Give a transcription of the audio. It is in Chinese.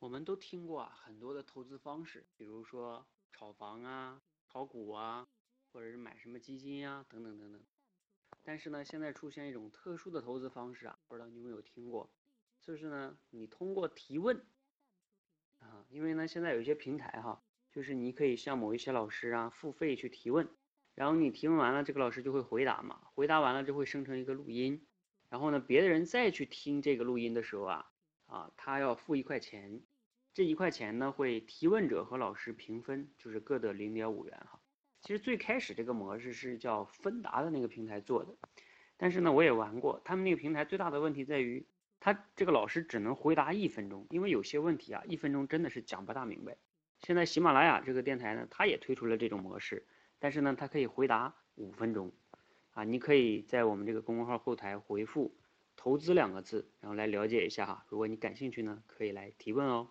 我们都听过啊，很多的投资方式，比如说炒房啊、炒股啊，或者是买什么基金啊，等等等等。但是呢，现在出现一种特殊的投资方式啊，不知道你有没有听过？就是呢，你通过提问啊，因为呢，现在有一些平台哈，就是你可以向某一些老师啊付费去提问，然后你提问完了，这个老师就会回答嘛，回答完了就会生成一个录音，然后呢，别的人再去听这个录音的时候啊。啊，他要付一块钱，这一块钱呢会提问者和老师平分，就是各得零点五元哈。其实最开始这个模式是叫芬达的那个平台做的，但是呢我也玩过，他们那个平台最大的问题在于，他这个老师只能回答一分钟，因为有些问题啊一分钟真的是讲不大明白。现在喜马拉雅这个电台呢，它也推出了这种模式，但是呢它可以回答五分钟，啊，你可以在我们这个公众号后台回复。投资两个字，然后来了解一下哈。如果你感兴趣呢，可以来提问哦。